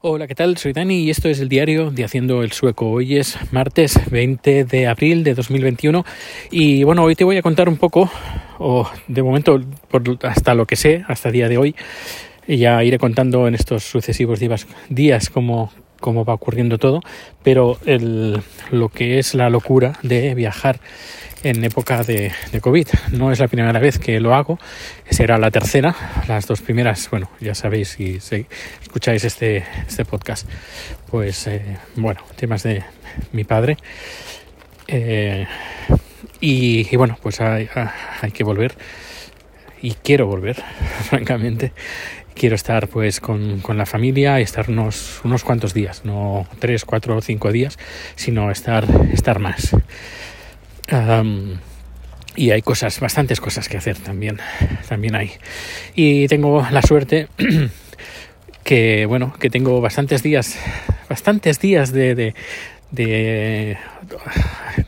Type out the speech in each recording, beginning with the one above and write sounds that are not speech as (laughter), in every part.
Hola, ¿qué tal? Soy Dani y esto es el diario de Haciendo el Sueco. Hoy es martes 20 de abril de 2021 y bueno, hoy te voy a contar un poco, o de momento hasta lo que sé, hasta el día de hoy, y ya iré contando en estos sucesivos días, días cómo, cómo va ocurriendo todo, pero el, lo que es la locura de viajar en época de, COVID. No es la primera vez que lo hago, será la tercera. Las dos primeras, bueno, ya sabéis si, escucháis este, este podcast, pues eh, bueno, temas de mi padre. Eh, y, bueno, pues hay, hay, que volver y quiero volver, (laughs) francamente. Quiero estar pues con, con la familia y estar unos, unos cuantos días, no tres, cuatro o cinco días, sino estar, estar más y hay cosas, bastantes cosas que hacer también, también hay. Y tengo la suerte (clears throat) que, bueno, que tengo bastantes días, bastantes días de, de,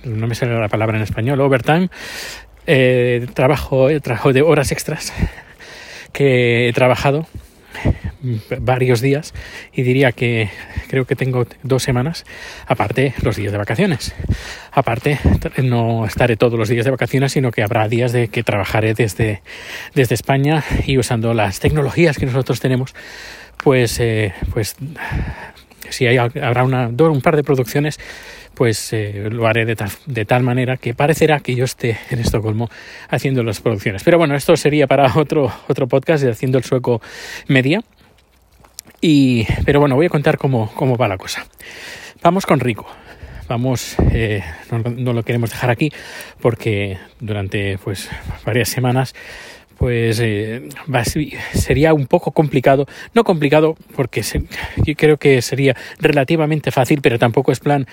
no me sale la palabra en español, overtime, eh, trabajo, trabajo de horas extras que he trabajado varios días y diría que creo que tengo dos semanas, aparte los días de vacaciones. Aparte, no estaré todos los días de vacaciones, sino que habrá días de que trabajaré desde, desde España y usando las tecnologías que nosotros tenemos, pues, eh, pues si hay, habrá un par de producciones, pues eh, lo haré de tal manera que parecerá que yo esté en Estocolmo haciendo las producciones. Pero bueno, esto sería para otro, otro podcast de Haciendo el Sueco Media. Y, pero bueno, voy a contar cómo, va la cosa. Vamos con Rico. Vamos, eh, no, lo queremos dejar aquí porque durante pues varias semanas pues eh, sería un poco complicado, no complicado porque yo creo que sería relativamente fácil, pero tampoco es plan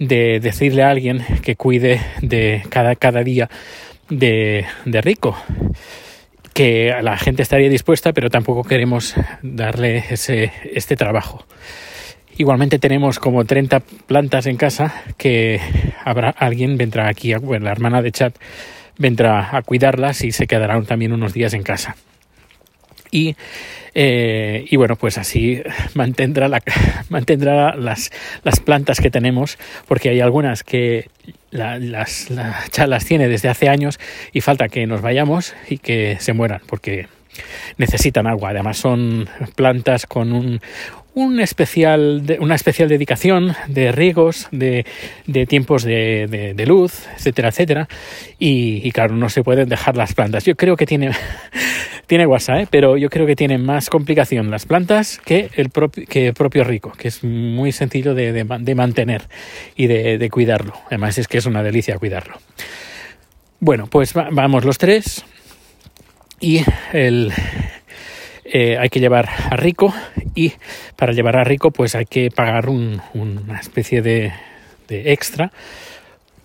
de decirle a alguien que cuide de cada, cada día de, de rico que la gente estaría dispuesta, pero tampoco queremos darle ese, este trabajo. Igualmente tenemos como 30 plantas en casa que habrá alguien vendrá aquí, bueno, la hermana de Chat vendrá a cuidarlas y se quedarán también unos días en casa. Y, eh, y bueno, pues así mantendrá, la, (laughs) mantendrá las, las plantas que tenemos, porque hay algunas que la, las, las tiene desde hace años y falta que nos vayamos y que se mueran porque necesitan agua. Además son plantas con un, una especial dedicación de riegos, de, tiempos de, luz, etcétera, etcétera. Y, claro, no se pueden dejar las plantas. Yo creo que tiene, (laughs) tiene WhatsApp, ¿eh? pero yo creo que tiene más complicación las plantas que el, propio, que el propio rico, que es muy sencillo de mantener y de, cuidarlo. Además es que es una delicia cuidarlo. Bueno, pues vamos los tres y el, eh, hay que llevar a Rico y para llevar a Rico pues hay que pagar un, una especie de, extra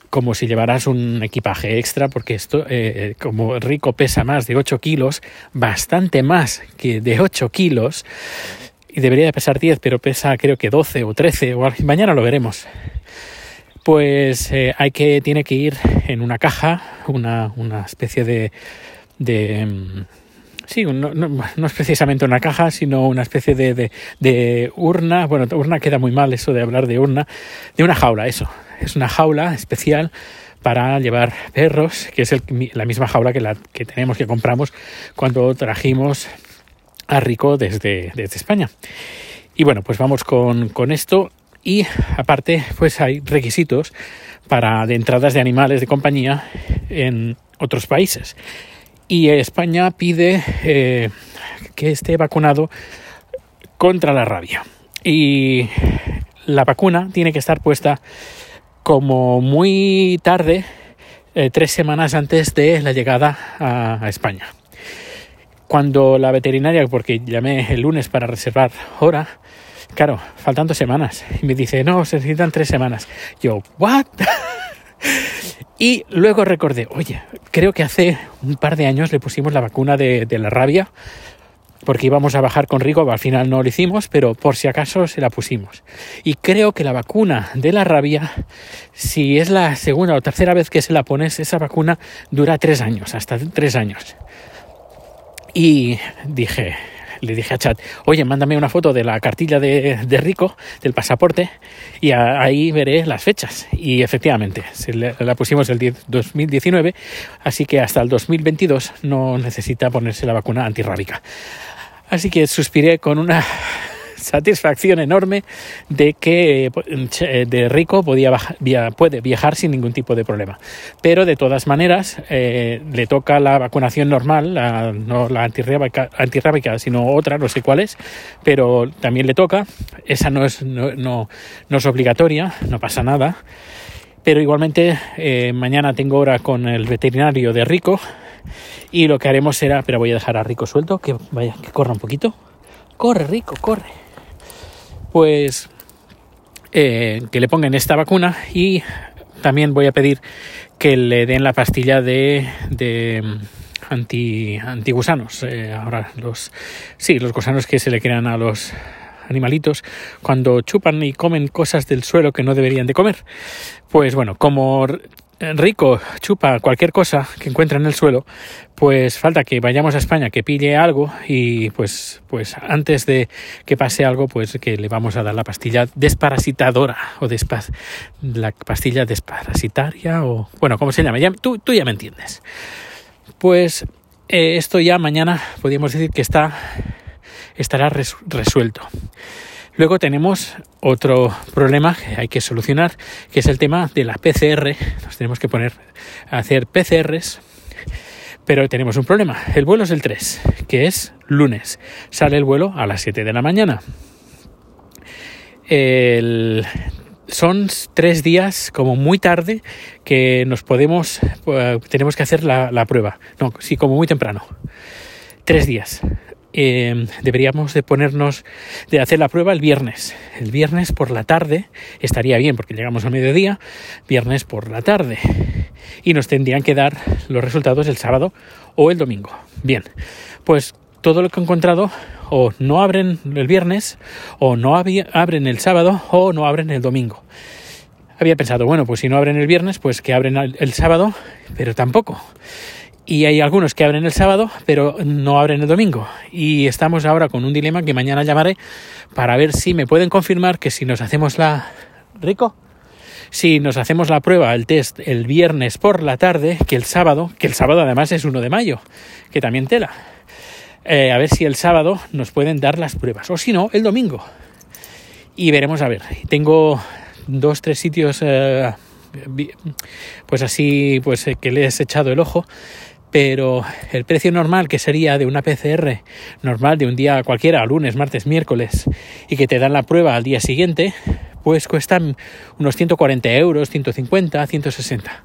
como si llevaras un equipaje extra porque esto eh, como Rico pesa más de 8 kilos bastante más que de 8 kilos y debería de pesar 10 pero pesa creo que 12 o 13 o mañana lo veremos. Pues eh, hay que tiene que ir en una caja una, una especie de, de mm, Sí, no, no, es precisamente una caja, sino una especie de, de, de, urna. Bueno, urna queda muy mal eso de hablar de urna. De una jaula, eso. Es una jaula especial para llevar perros, que es el, la misma jaula que, la, que tenemos, que compramos cuando trajimos a Rico desde, desde España. Y bueno, pues vamos con, con esto. Y aparte, pues hay requisitos para de entradas de animales de compañía en otros países y España pide eh, que esté vacunado contra la rabia. Y la vacuna tiene que estar puesta como muy tarde, eh, tres semanas antes de la llegada a, España. Cuando la veterinaria, porque llamé el lunes para reservar hora, claro, faltando semanas, y me dice, no, se necesitan tres semanas. Yo, ¿what? (laughs) Y luego recordé, oye, creo que hace un par de años le pusimos la vacuna de, la rabia porque íbamos a bajar con Rigo, al final no lo hicimos, pero por si acaso se la pusimos. Y creo que la vacuna de la rabia, si es la segunda o tercera vez que se la pones, esa vacuna dura tres años, hasta tres años. Y dije, le dije a Chat, oye, mándame una foto de la cartilla de, Rico, del pasaporte, y ahí veré las fechas. Y efectivamente, la pusimos el 2019, así que hasta el 2022 no necesita ponerse la vacuna antirrábica. Así que suspiré con una satisfacción enorme de que eh, de Rico podía puede viajar sin ningún tipo de problema. Pero de todas maneras eh, le toca la vacunación normal, no la antirrábica, antirrábica, sino otra, no sé cuál es, pero también le toca. Esa no es, no, no, es obligatoria, no pasa nada. Pero igualmente eh, mañana tengo hora con el veterinario de Rico y lo que haremos será, pero voy a dejar a Rico suelto, que vaya, que corra un poquito. Corre, Rico, corre pues eh, que le pongan esta vacuna y también voy a pedir que le den la pastilla de, de mm, anti antigusanos eh, ahora los sí los gusanos que se le crean a los animalitos cuando chupan y comen cosas del suelo que no deberían de comer. Pues bueno como rico chupa cualquier cosa que encuentra en el suelo, pues falta que vayamos a España, que pille algo y pues, pues antes de que pase algo, pues que le vamos a dar la pastilla desparasitadora o despas, la pastilla desparasitaria o bueno, ¿cómo se llama? Ya, tú, tú ya me entiendes. Pues eh, esto ya mañana podríamos decir que está estará resuelto. Luego tenemos otro problema que hay que solucionar, que es el tema de la PCR. Nos tenemos que poner a hacer PCRs, pero tenemos un problema. El vuelo es el 3, que es lunes. Sale el vuelo a las 7 de la mañana. son tres días como muy tarde que nos podemos eh, tenemos que hacer la, la prueba no sí como muy temprano tres días eh, deberíamos de ponernos de hacer la prueba el viernes. El viernes por la tarde estaría bien porque llegamos al mediodía, viernes por la tarde. Y nos tendrían que dar los resultados el sábado o el domingo. Bien, pues todo lo que he encontrado o no abren el viernes o no abren el sábado o no abren el domingo. Había pensado, bueno, pues si no abren el viernes, pues que abren el sábado, pero tampoco y hay algunos que abren el sábado, pero no abren el domingo. Y estamos ahora con un dilema que mañana llamaré para ver si me pueden confirmar que si nos hacemos la... Rico, si nos hacemos la prueba, el test, el viernes por la tarde, que el sábado, que el sábado además es 1 de mayo, que también tela. Eh, a ver si el sábado nos pueden dar las pruebas, o si no, el domingo. Y veremos a ver. Tengo dos, tres sitios, eh, pues así, pues eh, que le he echado el ojo pero el precio normal que sería de una PCR normal de un día cualquiera, lunes, martes, miércoles, y que te dan la prueba al día siguiente, pues cuestan unos 140 euros, 150, 160.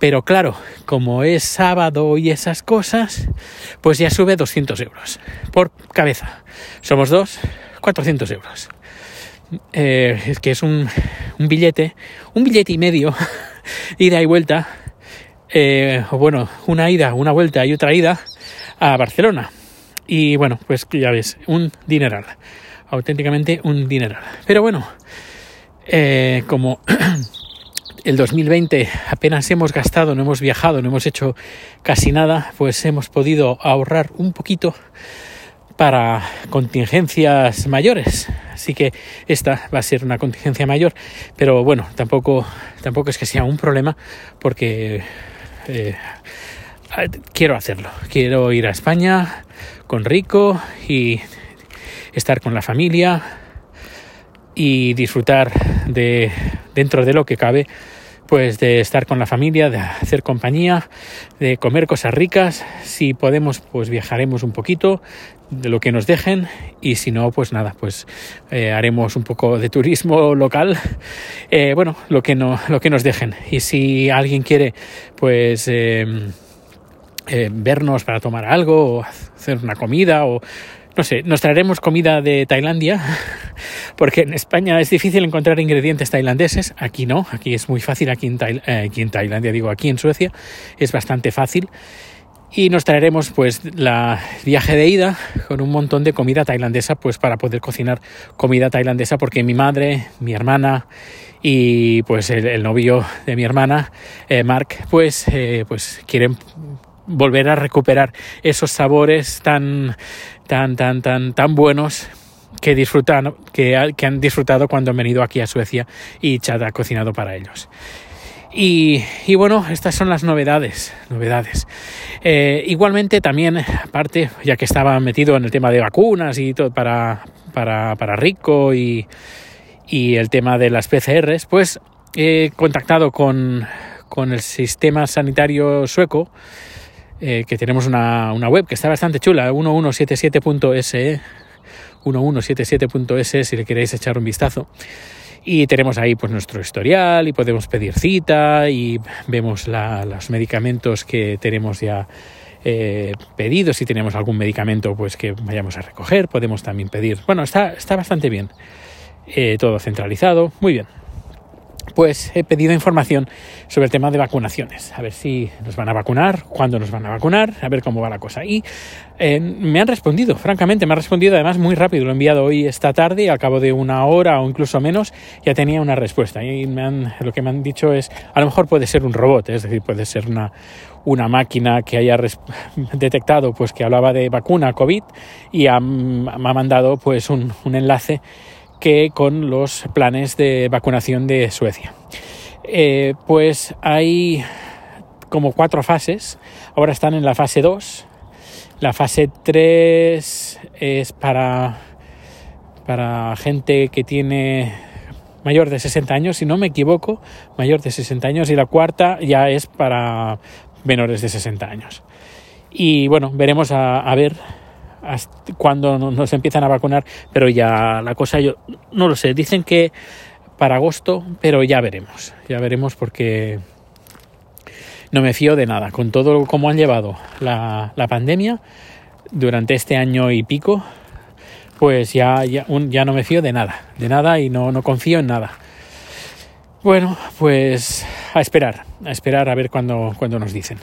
Pero claro, como es sábado y esas cosas, pues ya sube 200 euros por cabeza. Somos dos, 400 euros. Eh, que es un billete, un billete y medio, (laughs) ida y vuelta, eh, bueno, una ida, una vuelta y otra ida a Barcelona. Y bueno, pues ya ves, un dineral, auténticamente un dineral. Pero bueno, eh, como (clears throat) el 2020 apenas hemos gastado, no hemos viajado, no hemos hecho casi nada, pues hemos podido ahorrar un poquito para contingencias mayores. Así que esta va a ser una contingencia mayor, pero bueno, tampoco, tampoco es que sea un problema porque eh, quiero hacerlo. Quiero ir a España con Rico y estar con la familia y disfrutar de dentro de lo que cabe pues de estar con la familia, de hacer compañía, de comer cosas ricas. Si podemos, pues viajaremos un poquito de lo que nos dejen y si no, pues nada, pues eh, haremos un poco de turismo (laughs) local. Eh, bueno, lo que no, lo que nos dejen. Y si alguien quiere, pues eh, vernos para tomar algo o hacer una comida o no sé, nos traeremos comida de Tailandia, (laughs) porque en España es difícil encontrar ingredientes tailandeses, aquí no, aquí es muy fácil, aquí en, eh, aquí en Tailandia, digo, aquí en Suecia es bastante fácil. Y nos traeremos pues la viaje de ida con un montón de comida tailandesa pues para poder cocinar comida tailandesa porque mi madre, mi hermana y pues el, novio de mi hermana, eh, Mark, pues, eh, pues quieren volver a recuperar esos sabores tan tan, tan, tan, tan buenos que disfrutan, que, han disfrutado cuando han venido aquí a Suecia y Chad ha cocinado para ellos. Y, y, bueno, estas son las novedades. novedades. Eh, igualmente también, aparte, ya que estaba metido en el tema de vacunas y todo para, para, para Rico y, y, el tema de las PCRs, pues he contactado con, con el sistema sanitario sueco, eh, que tenemos una, una, web que está bastante chula, 1177.se, 1177.es si le queréis echar un vistazo. Y tenemos ahí pues nuestro historial y podemos pedir cita y vemos los medicamentos que tenemos ya eh, pedidos si tenemos algún medicamento pues que vayamos a recoger podemos también pedir. Bueno está está bastante bien eh, todo centralizado. Muy bien pues he pedido información sobre el tema de vacunaciones, a ver si nos van a vacunar, cuándo nos van a vacunar, a ver cómo va la cosa. Y eh, me han respondido, francamente, me han respondido además muy rápido, lo he enviado hoy esta tarde, al cabo de una hora o incluso menos, ya tenía una respuesta. Y me han, lo que me han dicho es, a lo mejor puede ser un robot, es decir, puede ser una, una máquina que haya (laughs) detectado pues que hablaba de vacuna COVID y me ha mandado pues un, un enlace que con los planes de vacunación de Suecia. Eh, pues hay como cuatro fases, ahora están en la fase 2, la fase 3 es para, para gente que tiene mayor de 60 años, si no me equivoco, mayor de 60 años, y la cuarta ya es para menores de 60 años. Y bueno, veremos a, a ver cuando nos empiezan a vacunar, pero ya la cosa yo no lo sé, dicen que para agosto, pero ya veremos, ya veremos porque no me fío de nada, con todo como han llevado la, la pandemia durante este año y pico, pues ya, ya, ya, no me fío de nada, de nada y no, no confío en nada. Bueno, pues a esperar, a esperar a ver cuándo cuando nos dicen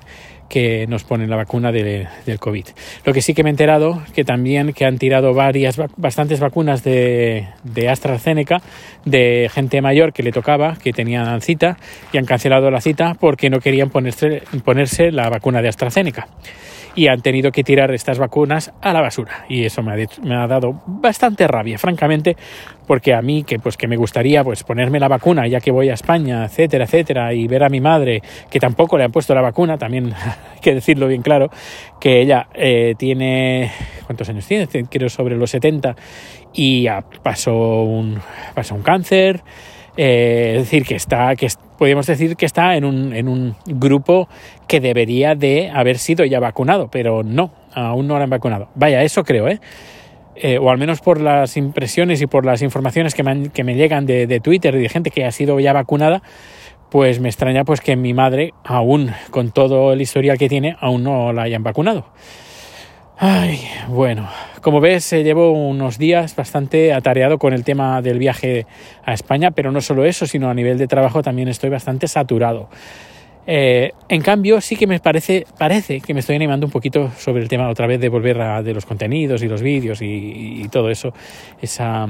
que nos ponen la vacuna de, del COVID. Lo que sí que me he enterado que también que han tirado varias, bastantes vacunas de, de AstraZeneca de gente mayor que le tocaba, que tenían cita y han cancelado la cita porque no querían ponerse, ponerse la vacuna de AstraZeneca y han tenido que tirar estas vacunas a la basura. Y eso me ha, dado bastante rabia francamente porque a mí que pues que me gustaría pues ponerme la vacuna ya que voy a España etcétera etcétera y ver a mi madre que tampoco le han puesto la vacuna también hay (laughs) que decirlo bien claro que ella eh, tiene cuántos años tiene creo sobre los 70 y ya pasó un pasó un cáncer eh, es decir, que está, que podemos decir que está en un, en un grupo que debería de haber sido ya vacunado, pero no, aún no lo han vacunado. Vaya, eso creo, ¿eh? eh o al menos por las impresiones y por las informaciones que me, que me llegan de, de, Twitter y de gente que ha sido ya vacunada, pues me extraña pues que mi madre, aún con todo el historial que tiene, aún no la hayan vacunado. Ay, bueno, como ves, eh, llevo unos días bastante atareado con el tema del viaje a España, pero no solo eso, sino a nivel de trabajo también estoy bastante saturado. Eh, en cambio, sí que me parece, parece que me estoy animando un poquito sobre el tema otra vez de volver a de los contenidos y los vídeos y, todo eso, esa,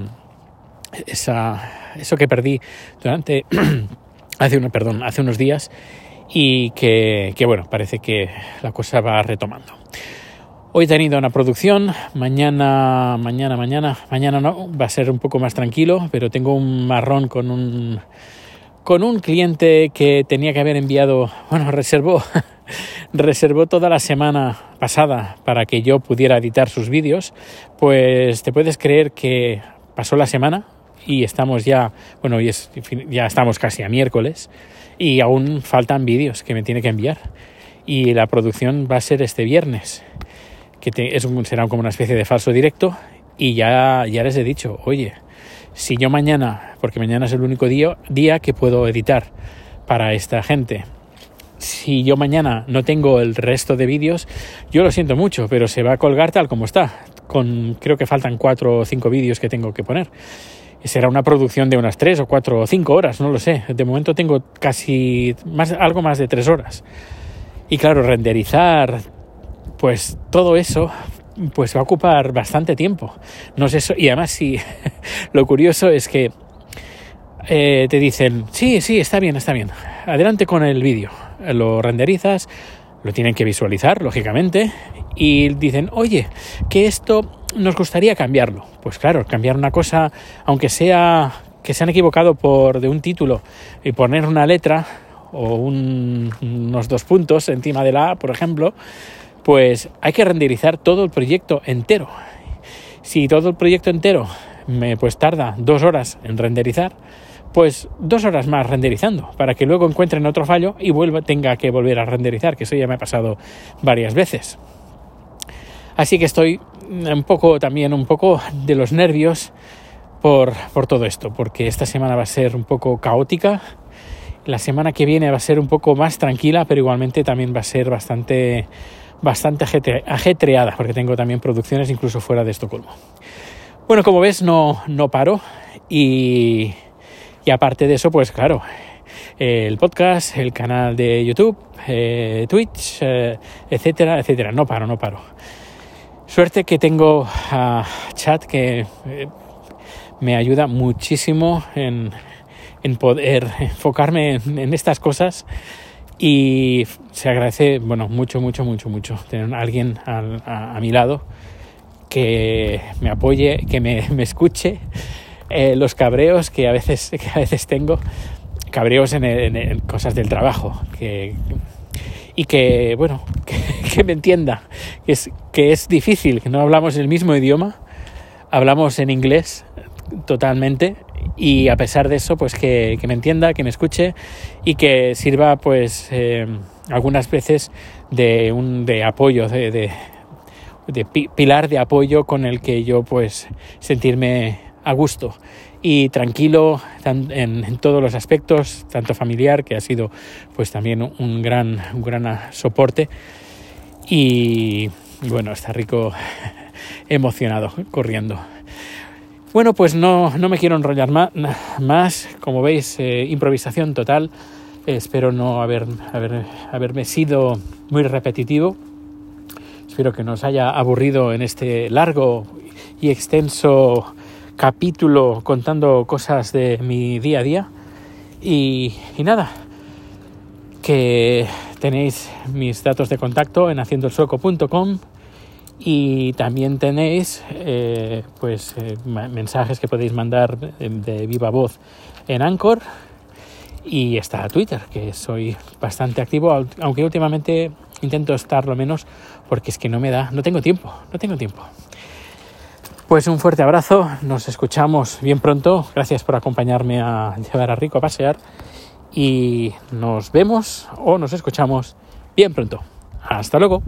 eso que perdí durante (clears throat) hace, perdón, hace unos días y que bueno, parece que la cosa va retomando. Hoy he tenido una producción, mañana, mañana, mañana, mañana no, va a ser un poco más tranquilo, pero tengo un marrón con un con un cliente que tenía que haber enviado, bueno, (laughs) reservó reservó toda la semana pasada para que yo pudiera editar sus vídeos, pues te puedes creer que pasó la semana y estamos ya, bueno, ya estamos casi a miércoles y aún faltan vídeos que me tiene que enviar y la producción va a ser este viernes que es un, será como una especie de falso directo y ya, ya les he dicho, oye, si yo mañana, porque mañana es el único día, día que puedo editar para esta gente, si yo mañana no tengo el resto de vídeos, yo lo siento mucho, pero se va a colgar tal como está. Con, creo que faltan cuatro o cinco vídeos que tengo que poner. Será una producción de unas tres o cuatro o cinco horas, no lo sé. De momento tengo casi algo más de tres horas. Y claro, renderizar, pues todo eso pues va a ocupar bastante tiempo. No sé, y además sí, (laughs) lo curioso es que eh, te dicen, sí, sí, está bien, está bien, adelante con el vídeo, lo renderizas, lo tienen que visualizar, lógicamente, y dicen, oye, que esto nos gustaría cambiarlo. Pues claro, cambiar una cosa, aunque sea que se han equivocado por de un título y poner una letra o unos dos puntos encima de la A, por ejemplo, pues hay que renderizar todo el proyecto entero. Si todo el proyecto entero me pues tarda dos horas en renderizar, pues dos horas más renderizando para que luego encuentren otro fallo y vuelva, tenga que volver a renderizar, que eso ya me ha pasado varias veces. Así que estoy un poco también un poco de los nervios por, por todo esto, porque esta semana va a ser un poco caótica. La semana que viene va a ser un poco más tranquila, pero igualmente también va a ser bastante, bastante ajetreada, porque tengo también producciones incluso fuera de Estocolmo. Bueno, como ves, no, no paro y y aparte de eso, pues claro, el podcast, el canal de YouTube, eh, Twitch, eh, etcétera, etcétera. No paro, no paro. Suerte que tengo a Chat que eh, me ayuda muchísimo en, poder enfocarme en, estas cosas y se agradece, bueno, mucho, mucho, mucho, mucho tener a alguien a, mi lado que me apoye, que me, (laughs) me escuche. Eh, los cabreos que a veces, (laughs) que a veces tengo, cabreos en, cosas del trabajo, que, y que, bueno, (laughs) que, me entienda, que es, que es difícil, que no hablamos el mismo idioma, hablamos en inglés totalmente y a pesar de eso, pues que, me entienda, que me escuche y que sirva, pues, eh, algunas veces de un de apoyo, de, de, de pilar de apoyo con el que yo, pues, sentirme a gusto y tranquilo en, todos los aspectos, tanto familiar, que ha sido pues también un gran, un gran soporte, y, bueno, está rico emocionado, corriendo. Bueno, pues no, no me quiero enrollar más, como veis, eh, improvisación total. espero no haber, haber, haberme sido muy repetitivo. Espero que nos haya aburrido en este largo y extenso capítulo contando cosas de mi día a día. Y, nada, que tenéis mis datos de contacto en haciendoelsueco.com y también tenéis eh, pues eh, mensajes que podéis mandar de, viva voz en Anchor y está Twitter que soy bastante activo aunque últimamente intento estar lo menos porque es que no me da no tengo tiempo no tengo tiempo pues un fuerte abrazo, nos escuchamos bien pronto, gracias por acompañarme a llevar a Rico a pasear y nos vemos o nos escuchamos bien pronto. Hasta luego.